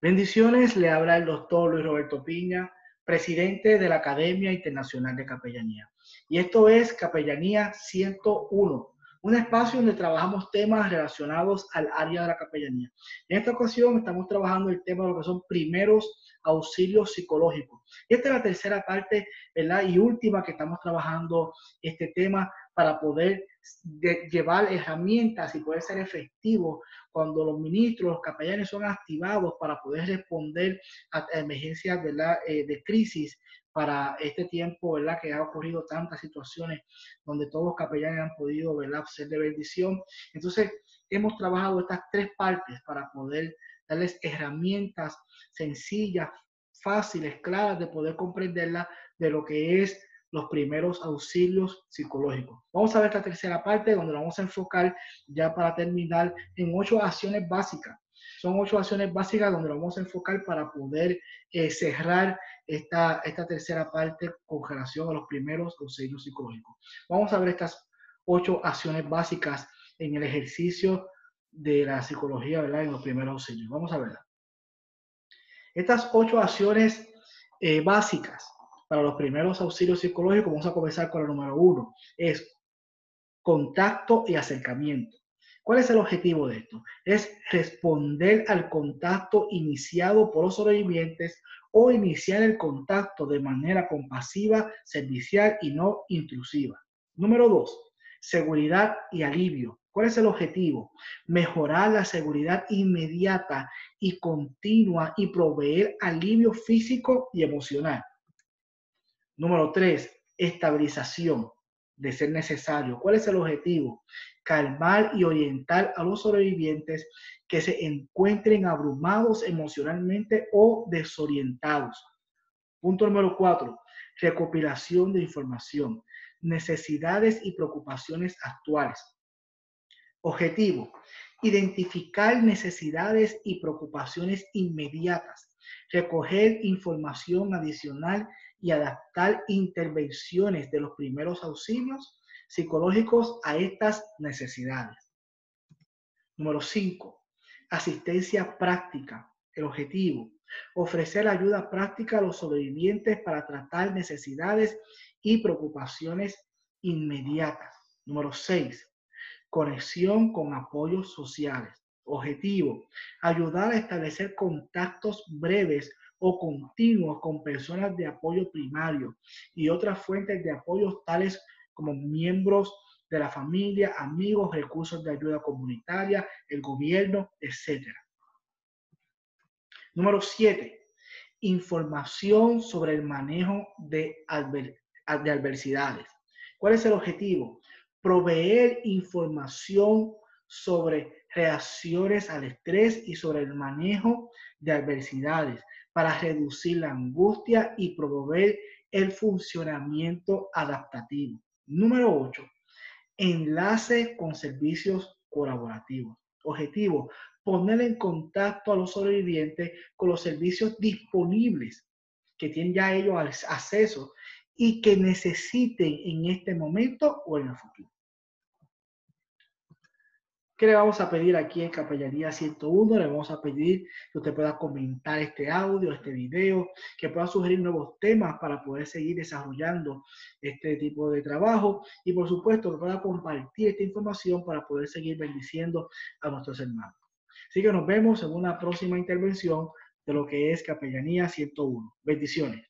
Bendiciones, le habla el doctor Luis Roberto Piña, presidente de la Academia Internacional de Capellanía. Y esto es Capellanía 101, un espacio donde trabajamos temas relacionados al área de la capellanía. En esta ocasión estamos trabajando el tema de lo que son primeros auxilios psicológicos. Y esta es la tercera parte, ¿verdad? Y última que estamos trabajando este tema para poder llevar herramientas y poder ser efectivos cuando los ministros, los capellanes son activados para poder responder a emergencias eh, de crisis para este tiempo, ¿verdad? Que ha ocurrido tantas situaciones donde todos los capellanes han podido, ¿verdad? Ser de bendición. Entonces, hemos trabajado estas tres partes para poder darles herramientas sencillas, fáciles, claras de poder comprenderla de lo que es los primeros auxilios psicológicos. Vamos a ver esta tercera parte donde vamos a enfocar ya para terminar en ocho acciones básicas. Son ocho acciones básicas donde vamos a enfocar para poder eh, cerrar esta, esta tercera parte con relación a los primeros auxilios psicológicos. Vamos a ver estas ocho acciones básicas en el ejercicio de la psicología, ¿verdad? En los primeros auxilios. Vamos a verla. Estas ocho acciones eh, básicas para los primeros auxilios psicológicos, vamos a comenzar con el número uno, es contacto y acercamiento. ¿Cuál es el objetivo de esto? Es responder al contacto iniciado por los sobrevivientes o iniciar el contacto de manera compasiva, servicial y no intrusiva. Número dos, seguridad y alivio. ¿Cuál es el objetivo? Mejorar la seguridad inmediata y continua y proveer alivio físico y emocional. Número tres, estabilización de ser necesario. ¿Cuál es el objetivo? Calmar y orientar a los sobrevivientes que se encuentren abrumados emocionalmente o desorientados. Punto número cuatro, recopilación de información, necesidades y preocupaciones actuales. Objetivo, identificar necesidades y preocupaciones inmediatas, recoger información adicional y adaptar intervenciones de los primeros auxilios psicológicos a estas necesidades. Número 5. Asistencia práctica. El objetivo. Ofrecer ayuda práctica a los sobrevivientes para tratar necesidades y preocupaciones inmediatas. Número 6. Conexión con apoyos sociales. Objetivo. Ayudar a establecer contactos breves o continuos con personas de apoyo primario y otras fuentes de apoyo tales como miembros de la familia, amigos, recursos de ayuda comunitaria, el gobierno, etc. Número 7. Información sobre el manejo de, de adversidades. ¿Cuál es el objetivo? Proveer información sobre reacciones al estrés y sobre el manejo de adversidades, para reducir la angustia y promover el funcionamiento adaptativo. Número 8. Enlace con servicios colaborativos. Objetivo, poner en contacto a los sobrevivientes con los servicios disponibles que tienen ya ellos acceso y que necesiten en este momento o en el futuro. ¿Qué le vamos a pedir aquí en Capellanía 101? Le vamos a pedir que usted pueda comentar este audio, este video, que pueda sugerir nuevos temas para poder seguir desarrollando este tipo de trabajo y por supuesto que pueda compartir esta información para poder seguir bendiciendo a nuestros hermanos. Así que nos vemos en una próxima intervención de lo que es Capellanía 101. Bendiciones.